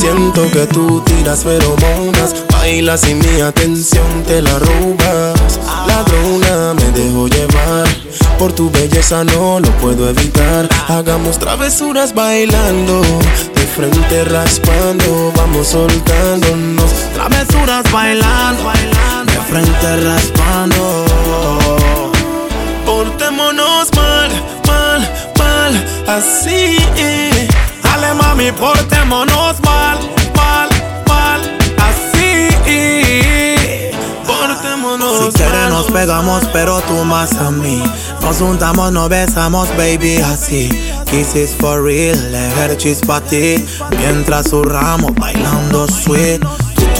Siento que tú tiras feromonas, bailas y mi atención te la robas. Ladrona me dejo llevar, por tu belleza no lo puedo evitar. Hagamos travesuras bailando, de frente raspando, vamos soltándonos. Travesuras bailando, de frente raspando. Así. Dale mami, portémonos mal, mal, mal, así. Portémonos Si quieres nos pegamos, pero tú más a mí. Nos juntamos, nos besamos, baby, así. Kisses for real, ejercicios pa' ti. Mientras surramos, bailando sweet.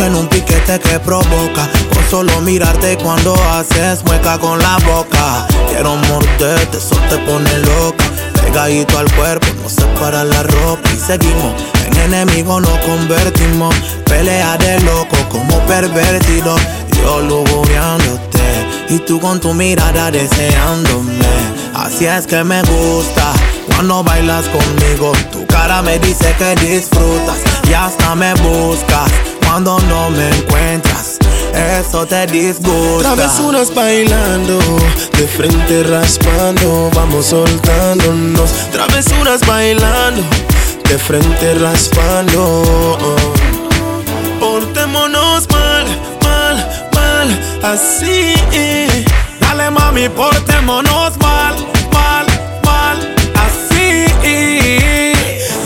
En un piquete que provoca. Con solo mirarte cuando haces mueca con la boca. Quiero morderte, eso te pone loca. Pegadito al cuerpo, no separa la ropa y seguimos. En enemigo nos convertimos. Pelea de loco como pervertido. Yo lujuriándote y tú con tu mirada deseándome. Así es que me gusta cuando bailas conmigo. Tu cara me dice que disfrutas y hasta me buscas cuando no me encuentras. Eso te disgusta. Travesuras bailando, de frente raspando, vamos soltándonos. Travesuras bailando, de frente raspando. Portémonos mal, mal, mal, así. Dale mami, portémonos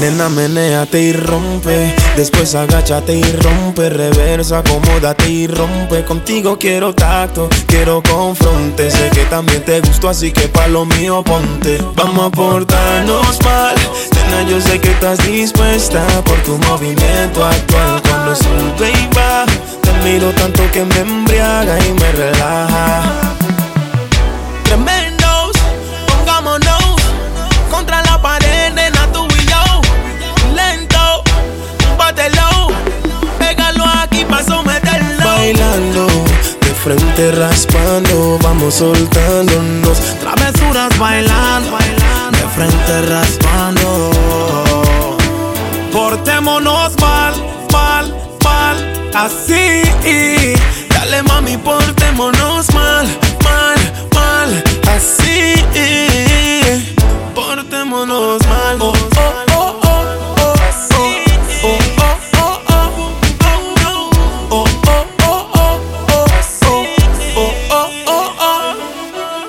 Nena, menéate y rompe. Después agáchate y rompe. Reversa, acomódate y rompe. Contigo quiero tacto, quiero confronte. Sé que también te gustó, así que pa' lo mío ponte. Vamos a portarnos mal. Nena, yo sé que estás dispuesta por tu movimiento actual. Cuando sube y baja, te miro tanto que me embriaga y me relaja. Frente raspando, vamos soltándonos. Travesuras bailando, de frente raspando. Portémonos mal, mal, mal, así. Dale mami, portémonos mal, mal,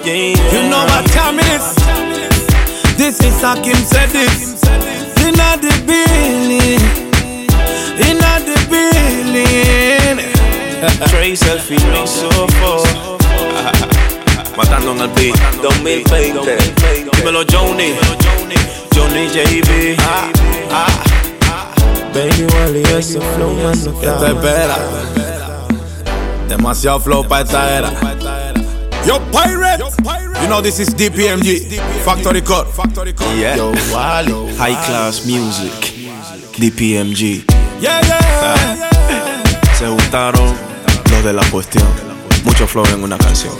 You know what time it is? This is Hakim said this. Inna the building, inna the building. Trey selfie, no sofo. Matando en el beat 2020. Dímelo Johnny. Johnny JB. Baby, Wally, ese flow, mano, ¿Qué te espera? Demasiado flow para esta era. Yo, pirate! You know this is DPMG, Factory Cut. Yeah. Yo. High class music. DPMG. Yeah, yeah. Se juntaron los de la cuestión. Mucho flow en una canción.